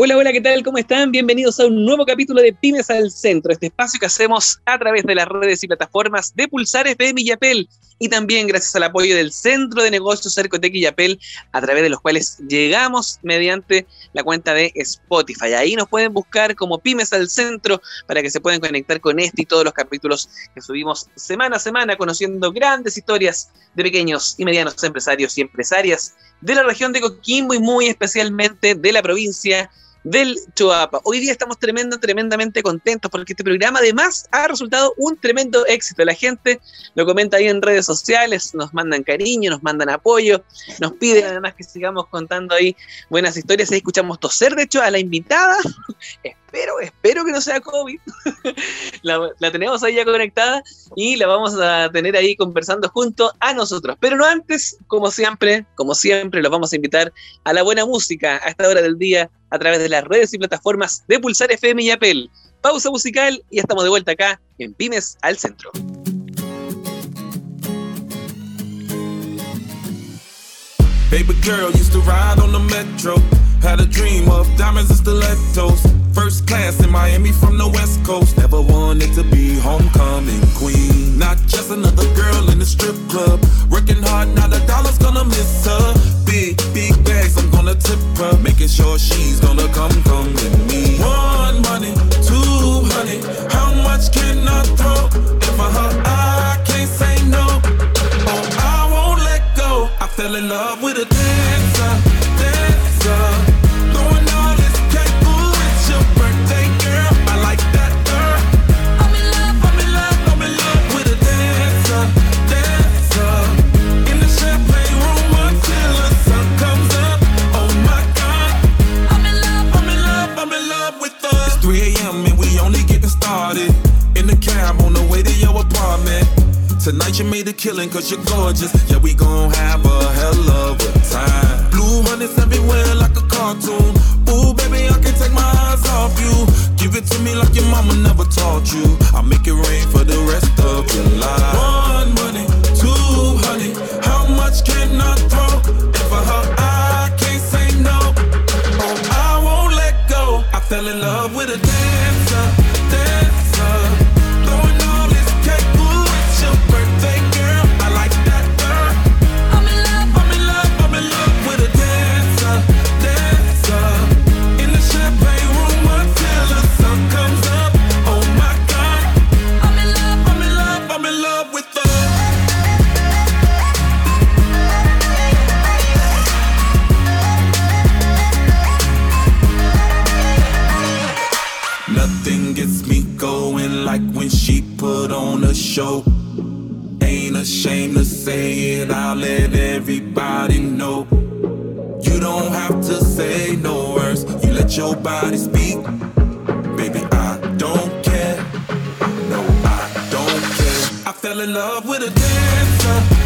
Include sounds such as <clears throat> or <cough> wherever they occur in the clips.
Hola, hola, ¿qué tal? ¿Cómo están? Bienvenidos a un nuevo capítulo de Pymes al Centro, este espacio que hacemos a través de las redes y plataformas de Pulsar FM y Yapel, y también gracias al apoyo del Centro de Negocios Cercotec y Yapel, a través de los cuales llegamos mediante la cuenta de Spotify. Ahí nos pueden buscar como Pymes al Centro para que se puedan conectar con este y todos los capítulos que subimos semana a semana, conociendo grandes historias de pequeños y medianos empresarios y empresarias de la región de Coquimbo y muy especialmente de la provincia del Choapa. Hoy día estamos tremendo, tremendamente contentos porque este programa además ha resultado un tremendo éxito. La gente lo comenta ahí en redes sociales, nos mandan cariño, nos mandan apoyo, nos piden además que sigamos contando ahí buenas historias. Ahí escuchamos toser, de hecho, a la invitada. Espero, espero que no sea COVID. <laughs> la, tenemos ahí ya conectada y la vamos a tener ahí conversando junto a nosotros. Pero no antes, como siempre, como siempre, los vamos a invitar a la buena música a esta hora del día a través de las redes y plataformas de Pulsar FM y Apple. Pausa musical y estamos de vuelta acá en Pymes al Centro. Baby girl used to ride on the metro. Had a dream of diamonds and stilettos. First class in Miami from the West Coast. Never wanted to be homecoming queen. Not just another girl in the strip club. Working hard, now the dollar's gonna miss her. Big, big bags, I'm gonna tip her. Making sure she's gonna come, come gorgeous. Yeah, we gon' have a hell of a time. Blue honey's everywhere like a cartoon. Ooh, baby, I can't take my eyes off you. Give it to me like your mama never taught you. I'll make it rain for the rest of your life. Show. Ain't ashamed to say it, I'll let everybody know. You don't have to say no words, you let your body speak. Baby, I don't care. No, I don't care. I fell in love with a dancer,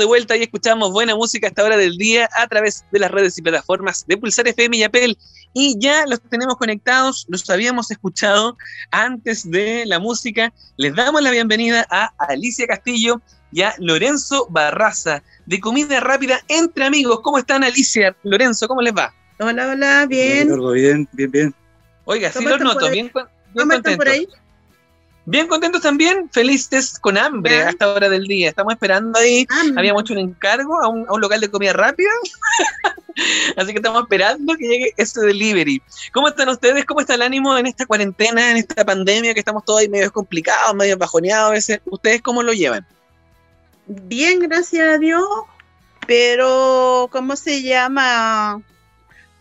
de vuelta y escuchamos buena música a esta hora del día a través de las redes y plataformas de Pulsar FM y Apple. Y ya los tenemos conectados, los habíamos escuchado antes de la música. Les damos la bienvenida a Alicia Castillo y a Lorenzo Barraza de Comida Rápida Entre Amigos. ¿Cómo están Alicia? Lorenzo, ¿cómo les va? Hola, hola, bien. Bien, bien, bien. Oiga, sí los noto, bien, bien contentos. por ahí? Bien contentos también, felices con hambre a esta hora del día. Estamos esperando ahí. Habíamos hecho un encargo a un, local de comida rápida. <laughs> Así que estamos esperando que llegue ese delivery. ¿Cómo están ustedes? ¿Cómo está el ánimo en esta cuarentena, en esta pandemia que estamos todos ahí medio complicados, medio bajoneados a veces? ¿Ustedes cómo lo llevan? Bien, gracias a Dios. Pero, ¿cómo se llama?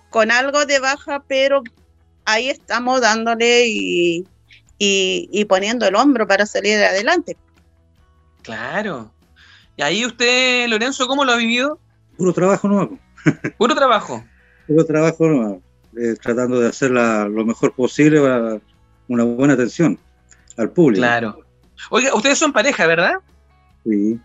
Con algo de baja, pero ahí estamos dándole y, y, y poniendo el hombro para salir adelante. Claro. Y ahí usted, Lorenzo, ¿cómo lo ha vivido? Puro trabajo nuevo, <laughs> Puro trabajo. puro trabajo nuevo, eh, tratando de hacer la- lo mejor posible para una buena atención al público. Claro. Oiga, ustedes son pareja, ¿verdad? Sí.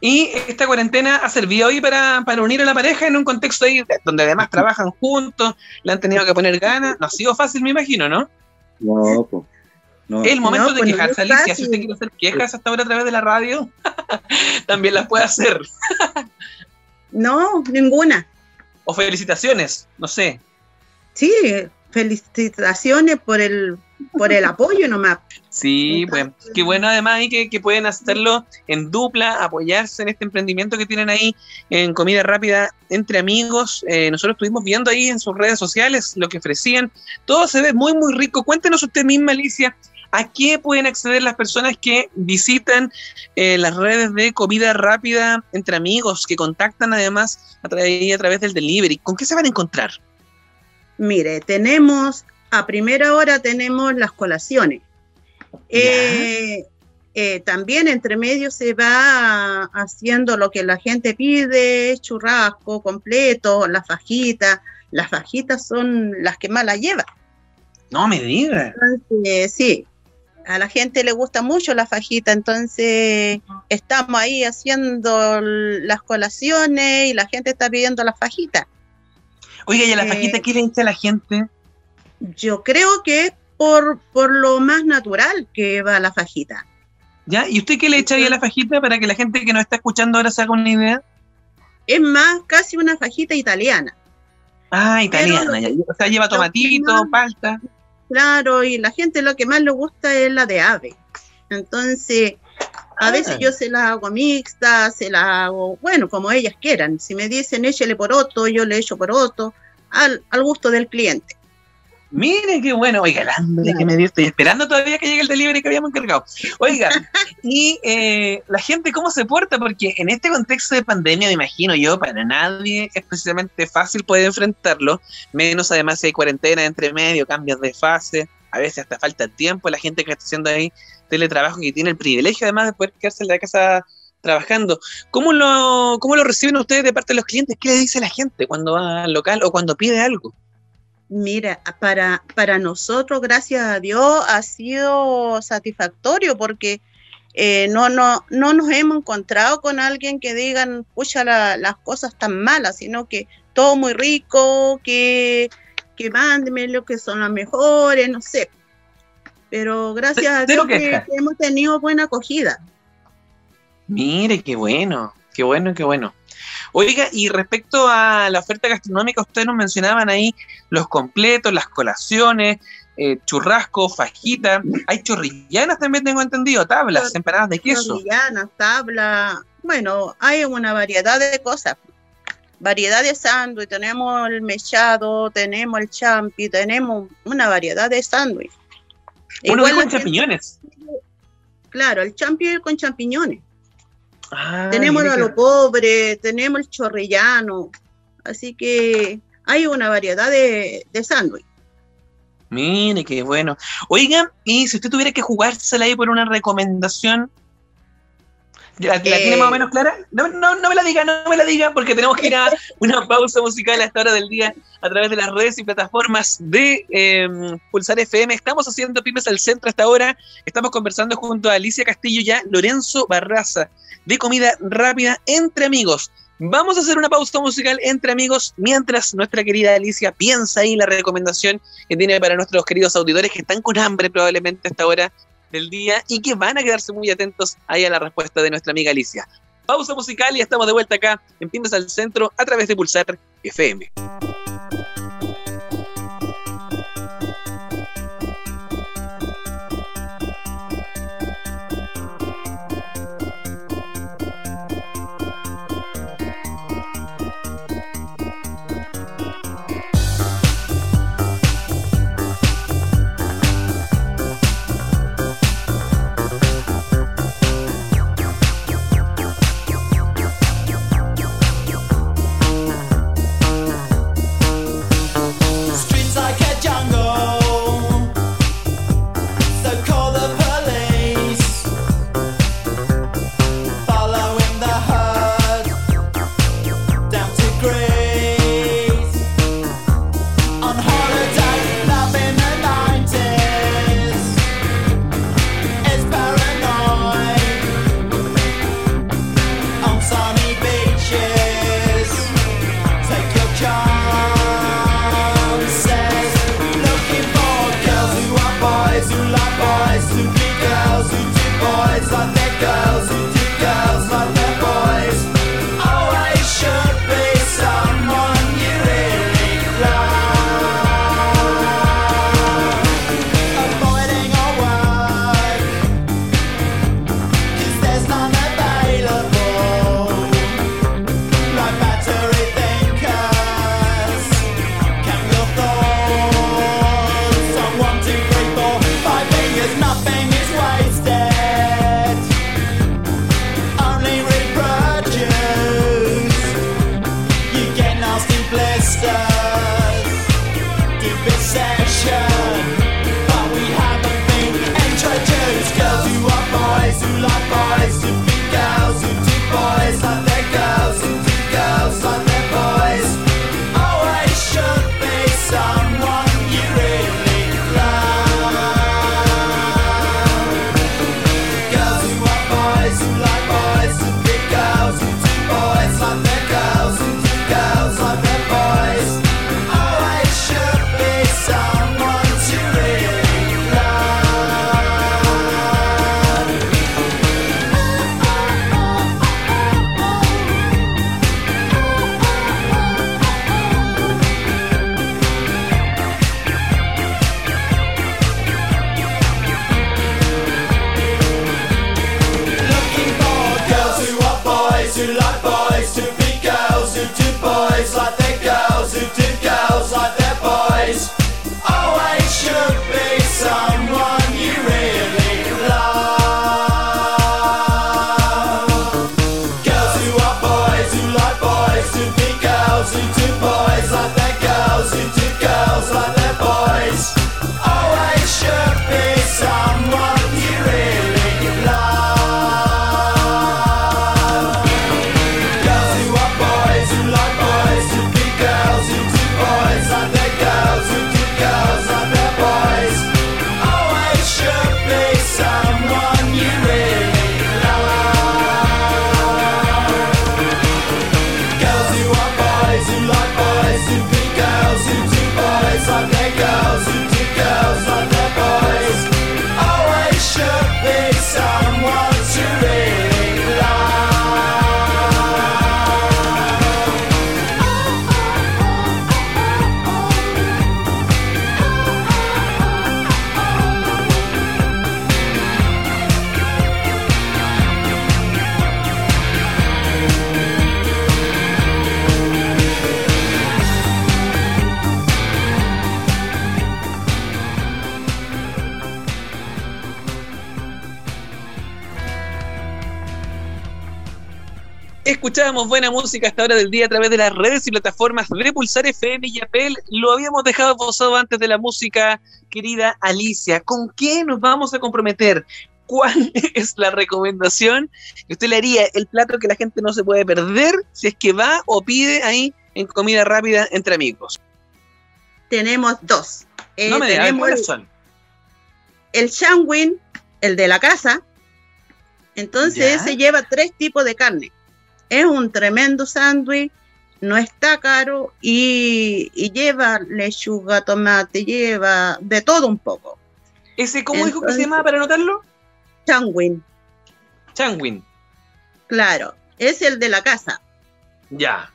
Y esta cuarentena ha servido hoy para, para unir a la pareja en un contexto ahí donde además <laughs> trabajan juntos, le han tenido que poner ganas. No ha sido fácil, me imagino, ¿no? No, pues. No. Es el momento No, de pues no quejarse, Alicia. Si usted quiere hacer quejas hasta ahora a través de la radio, <laughs> también las puede hacer. No, ninguna. O felicitaciones, no sé. Sí, felicitaciones por el, por el apoyo nomás. Sí, pues qué bueno además que, que pueden hacerlo en dupla, apoyarse en este emprendimiento que tienen ahí en comida rápida entre amigos. Eh, nosotros estuvimos viendo ahí en sus redes sociales lo que ofrecían. Todo se ve muy, muy rico. Cuéntenos usted misma, Alicia, ¿a qué pueden acceder las personas que visitan eh, las redes de comida rápida entre amigos, que contactan además a, tra- a través del delivery? ¿Con qué se van a encontrar? Mire, tenemos, a primera hora tenemos las colaciones. Eh, eh, también entre medio se va haciendo lo que la gente pide, churrasco completo, las fajitas. Las fajitas son las que más las llevan. No me diga. Entonces, sí, a la gente le gusta mucho la fajita, entonces estamos ahí haciendo las colaciones y la gente está pidiendo la fajita. Oiga, ¿y a la Eh, fajita qué le echa a la gente? Yo creo que es por, por lo más natural que va la fajita. ¿Ya? ¿Y usted qué le echa ahí a la fajita para que la gente que nos está escuchando ahora se haga una idea? Es más, casi una fajita italiana. Ah, italiana. ya. O sea, lleva tomatito, más- palta. Claro, y la gente lo que más le gusta es la de ave. Entonces, a Ah. veces yo se la hago mixta, se la hago, bueno, como ellas quieran. Si me dicen échele por otro, yo le echo por otro, al, al gusto del cliente. Mire qué bueno. Oiga, el hambre que me dio. Estoy esperando todavía que llegue el delivery que habíamos encargado. Oiga, <laughs> y eh, la gente, ¿cómo se porta? Porque en este contexto de pandemia, me imagino yo, para nadie es precisamente fácil poder enfrentarlo. Menos además si hay cuarentena entre medio, cambios de fase. A veces hasta falta tiempo. La gente que está haciendo ahí teletrabajo, que tiene el privilegio además de poder quedarse en la casa trabajando. ¿Cómo lo, ¿Cómo lo reciben ustedes de parte de los clientes? ¿Qué le dice la gente cuando va al local o cuando pide algo? Mira, para, para nosotros, gracias a Dios, ha sido satisfactorio porque eh, no, no, no nos hemos encontrado con alguien que digan, pucha, la- las cosas tan malas, sino que todo muy rico, que, que mándenme lo que son las mejores, no sé. Pero gracias a Dios que, que hemos tenido buena acogida. Mire, qué bueno, qué bueno, qué bueno. Oiga, y respecto a la oferta gastronómica, ustedes nos mencionaban ahí los completos, las colaciones, eh, churrasco, fajita. Hay chorrillanas también, tengo entendido, tablas, Chor- empanadas de queso. Torrillanas, tabla, bueno, hay una variedad de cosas. Variedad de sándwich, tenemos el mechado, tenemos el champi, tenemos una variedad de sándwich. Uno Igual gente- champiñones. Claro, el champi es con champiñones. Ah, tenemos a lo pobre, tenemos el chorrillano. Así que hay una variedad de, de sándwich. Mire, qué bueno. Oiga, y si usted tuviera que jugársela ahí por una recomendación, ¿la, la tiene Eh. más o menos clara? No, no, no me la diga, no me la diga, porque tenemos que ir a <laughs> una pausa musical a esta hora del día a través de las redes y plataformas de eh, Pulsar FM. Estamos haciendo Pymes al Centro hasta ahora. Estamos conversando junto a Alicia Castillo y a Lorenzo Barraza de Comida Rápida entre Amigos. Vamos a hacer una pausa musical entre amigos mientras nuestra querida Alicia piensa ahí la recomendación que tiene para nuestros queridos auditores que están con hambre probablemente a esta hora del día y que van a quedarse muy atentos ahí a la respuesta de nuestra amiga Alicia. Pausa musical y estamos de vuelta acá en Pymes al Centro a través de Pulsar FM. Escuchábamos buena música a esta hora del día a través de las redes y plataformas de Pulsar FM y Apple. Lo habíamos dejado posado antes de la música, querida Alicia. ¿Con qué nos vamos a comprometer? ¿Cuál <laughs> es la recomendación que usted le haría? El plato que la gente no se puede perder si es que va o pide ahí en comida rápida entre amigos. Tenemos dos. Eh, no me digas tenemos el, son. el Shangwin, el de la casa. Entonces Ya. ese lleva tres tipos de carne. Es un tremendo sándwich, no está caro y, y lleva lechuga, tomate, lleva de todo un poco. ¿Ese cómo dijo que se llamaba para anotarlo? Shangwin, Changuin. claro, es el de la casa. Ya.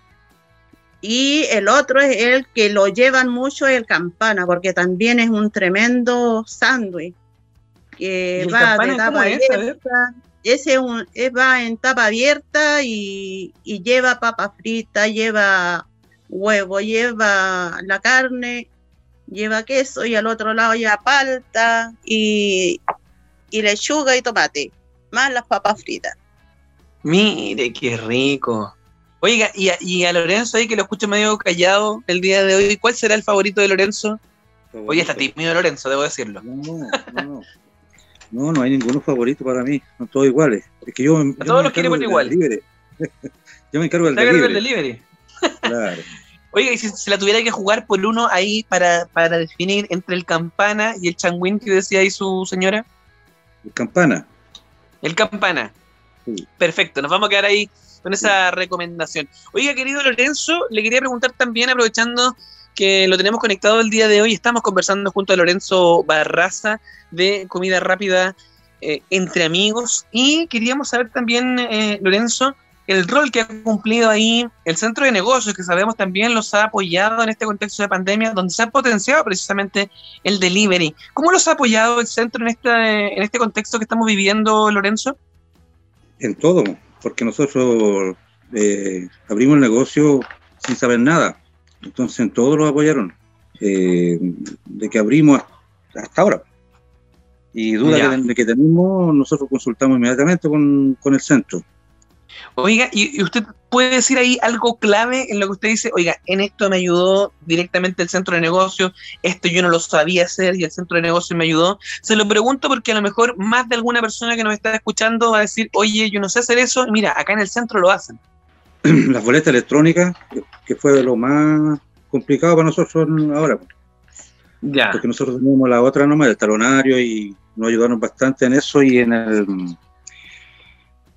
Y el otro es el que lo llevan mucho, el campana, porque también es un tremendo sándwich. Que ¿Y el va de cómo tapa es? Ese es un- es- va en tapa abierta y, y lleva papa frita, lleva huevo, lleva la carne, lleva queso y al otro lado lleva palta y, y lechuga y tomate, más las papas fritas. Mire, qué rico. Oiga, y a, y a Lorenzo ahí que lo escucho medio callado el día de hoy, ¿cuál será el favorito de Lorenzo? Oye, está tímido Lorenzo, debo decirlo. No, no, no. No, no hay ninguno favorito para mí. Son todos iguales. Es que yo, yo todos los del igual. <laughs> yo me encargo del delivery. delivery. Claro. <laughs> Oiga, y si se la tuviera que jugar por uno ahí para, para definir entre el campana y el changuín que decía ahí su señora, Campana. el campana. Sí. Perfecto, nos vamos a quedar ahí con esa recomendación. Oiga, querido Lorenzo, le quería preguntar también, aprovechando que lo tenemos conectado el día de hoy, estamos conversando junto a Lorenzo Barraza de comida rápida eh, entre amigos y queríamos saber también, eh, Lorenzo, el rol que ha cumplido ahí el centro de negocios, que sabemos también los ha apoyado en este contexto de pandemia, donde se ha potenciado precisamente el delivery. ¿Cómo los ha apoyado el centro en este, en este contexto que estamos viviendo, Lorenzo? En todo. Porque nosotros eh, abrimos el negocio sin saber nada. Entonces en todo lo apoyaron. Eh, de que abrimos hasta ahora. Y duda Ya. de que tenemos, nosotros consultamos inmediatamente con, con el centro. Oiga, y, y usted puede decir ahí algo clave en lo que usted dice, oiga, en esto me ayudó directamente el centro de negocio, esto yo no lo sabía hacer y el centro de negocio me ayudó. Se lo pregunto porque a lo mejor más de alguna persona que nos está escuchando va a decir, oye, yo no sé hacer eso, y mira, acá en el centro lo hacen. <clears throat> Las boletas electrónicas, que- fue lo más complicado para nosotros ahora, Ya. porque nosotros teníamos la otra nomás, el talonario, y nos ayudaron bastante en eso y en el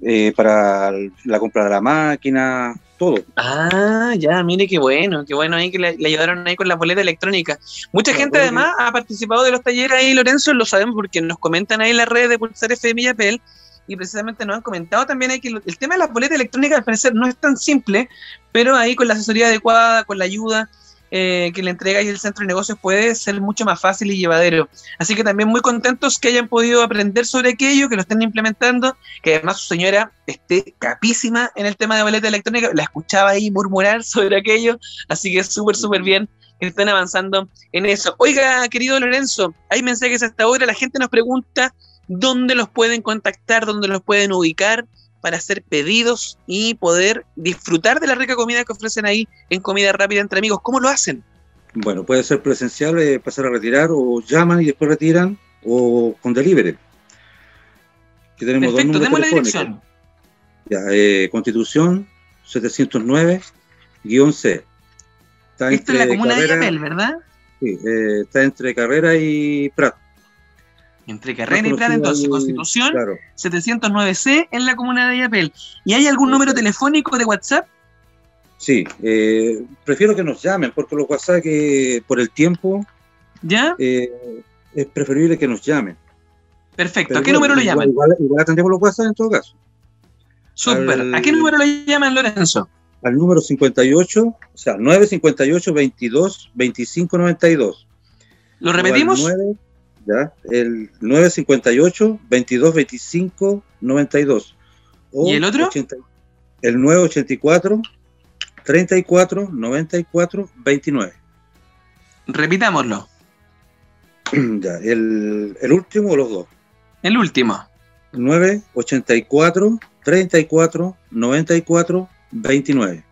eh, para la compra de la máquina, todo. Ah, ya, mire qué bueno, qué bueno ahí que le, le ayudaron ahí con la boleta electrónica. Mucha gente además ha participado de los talleres ahí, Lorenzo, lo sabemos porque nos comentan ahí en las redes de Pulsar FM y Apple, y precisamente nos han comentado también que el tema de las boletas electrónicas al parecer no es tan simple, pero ahí con la asesoría adecuada, con la ayuda eh, que le entrega ahí el centro de negocios puede ser mucho más fácil y llevadero. Así que también muy contentos que hayan podido aprender sobre aquello, que lo estén implementando, que además su señora esté capísima en el tema de boleta electrónica, la escuchaba ahí murmurar <laughs> sobre aquello, así que súper, súper bien que estén avanzando en eso. Oiga, querido Lorenzo, hay mensajes hasta ahora, la gente nos pregunta dónde los pueden contactar, dónde los pueden ubicar para hacer pedidos y poder disfrutar de la rica comida que ofrecen ahí en comida rápida entre amigos. ¿Cómo lo hacen? Bueno, puede ser presencial, eh, pasar a retirar, o llaman y después retiran, o con delivery. Que tenemos Perfecto, dos números la telefónicos. dirección. Ya, eh, Constitución 709-C. Está Esta es la comuna de Yapel, ¿verdad? sí, eh, está entre Carrera y Prat. Entre Carrera y Plata, entonces, Constitución Claro. 709C en la comuna de Yapel. ¿Y hay algún número telefónico de WhatsApp? Sí, eh, prefiero que nos llamen, porque los WhatsApp que por el tiempo ¿Ya? eh, es preferible que nos llamen. Perfecto. ¿A qué igual- número lo igual- llaman? Igual, igual atendemos los WhatsApp en todo caso. Súper. al- ¿A qué número lo llaman, Lorenzo? Al número 58, o sea, 958 22 25 92. ¿Lo repetimos? 9, ya, el 958 22 25 92. O ¿Y el otro? 80 el 984 34 94 29. Repitámoslo. <clears throat> ya, el, el último o los dos. El último. 984 34 94 29.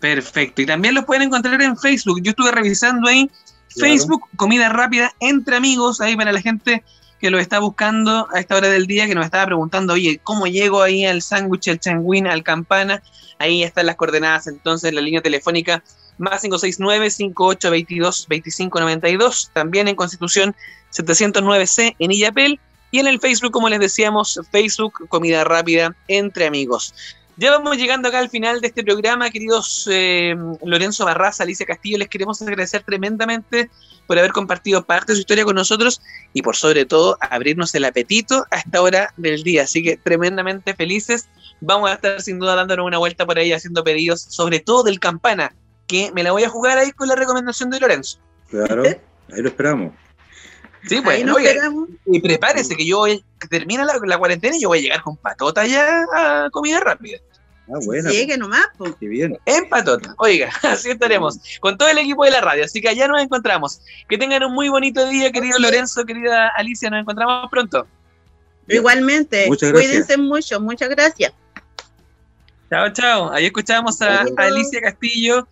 Perfecto. Y también los pueden encontrar en Facebook. Yo estuve revisando ahí. Facebook, comida rápida entre amigos, ahí para la gente que lo está buscando a esta hora del día, que nos estaba preguntando, oye, ¿cómo llego ahí al sándwich, al changuín, al campana? Ahí están las coordenadas, entonces, la línea telefónica más 569-5822-2592, también en Constitución 709C en Illapel, y en el Facebook, como les decíamos, Facebook, comida rápida entre amigos. Ya vamos llegando acá al final de este programa, queridos eh, Lorenzo Barraza, Alicia Castillo, les queremos agradecer tremendamente por haber compartido parte de su historia con nosotros y por sobre todo abrirnos el apetito a esta hora del día. Así que tremendamente felices. Vamos a estar sin duda dándonos una vuelta por ahí haciendo pedidos, sobre todo del campana, que me la voy a jugar ahí con la recomendación de Lorenzo. Claro, <laughs> ahí lo esperamos. Sí, pues, Ahí nos oye, esperamos. y prepárese que yo que termina la, la cuarentena y yo voy a llegar con patota ya a comida rápida. Ah, buena. Llegue nomás, po. Qué bien. En patota. Oiga, <laughs> así estaremos con todo el equipo de la radio. Así que allá nos encontramos. Que tengan un muy bonito día, querido Lorenzo, querida Alicia. Nos encontramos pronto. Igualmente, Muchas gracias. cuídense mucho, muchas gracias. Chao, chao. Ahí escuchamos a Alicia Castillo.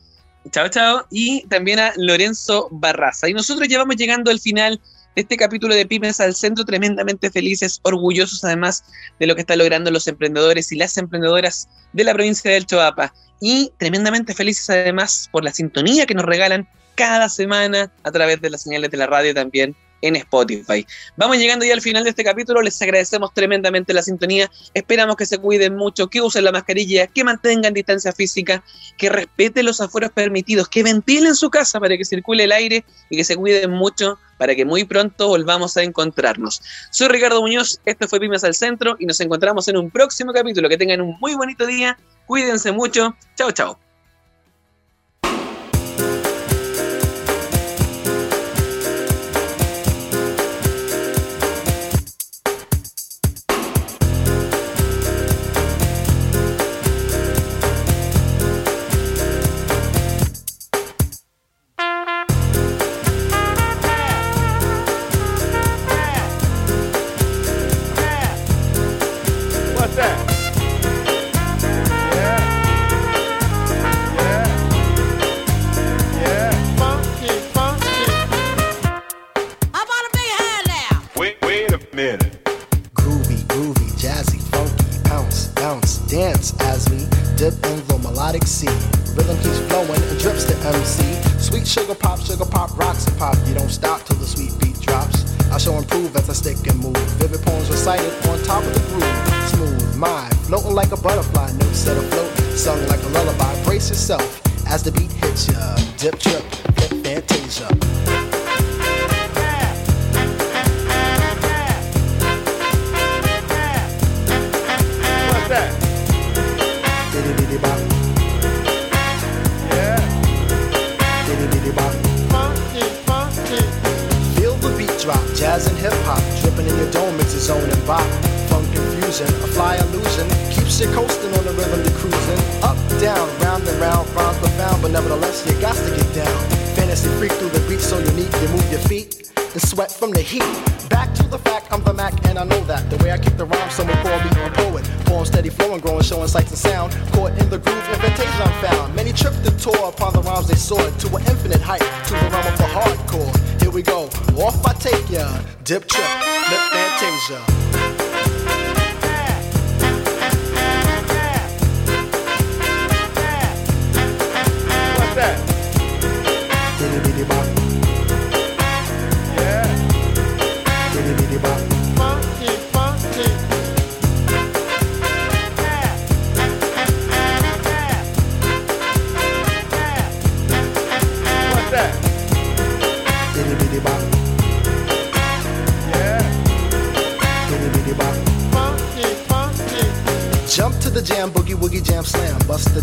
Chao, chao. Y también a Lorenzo Barraza. Y nosotros ya vamos llegando al final de este capítulo de Pymes al Centro, tremendamente felices, orgullosos además de lo que están logrando los emprendedores y las emprendedoras de la provincia del Choapa. Y tremendamente felices además por la sintonía que nos regalan cada semana a través de las señales de la radio también en Spotify. Vamos llegando ya al final de este capítulo, les agradecemos tremendamente la sintonía, esperamos que se cuiden mucho, que usen la mascarilla, que mantengan distancia física, que respeten los aforos permitidos, que ventilen su casa para que circule el aire y que se cuiden mucho para que muy pronto volvamos a encontrarnos. Soy Ricardo Muñoz, esto fue Pymes al Centro y nos encontramos en un próximo capítulo. Que tengan un muy bonito día, cuídense mucho, chao chao. Sugar pop, sugar pop, rocks and pop. You don't stop till the sweet beat drops. I shall improve as I stick and move. Vivid poems recited on top of the groove. Smooth mind, floating like a butterfly, notes set afloat, sung like a lullaby. Brace yourself as the beat hits ya. Dip, trip, hip, fantasia. Jazz and hip hop, dripping in your dome, it's a zone and bop. Funk confusion, a fly illusion, keeps you coasting on the rhythm you're cruising. Up, down, round and round, rhymes profound, but nevertheless you got to get down. Fantasy freak through the beat so unique, you move your feet and sweat from the heat. Back to the fact, I'm the Mac and I know that. The way I kick the rhyme, someone call me a poet. Poem steady flowing, growing, showing sights and sound. Caught in the groove, invitation I'm found. Many tripped and tore upon the rhymes they soared to an infinite height, to the realm of the hardcore. We go, off I take ya. Dip trip, lip fantasia.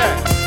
네.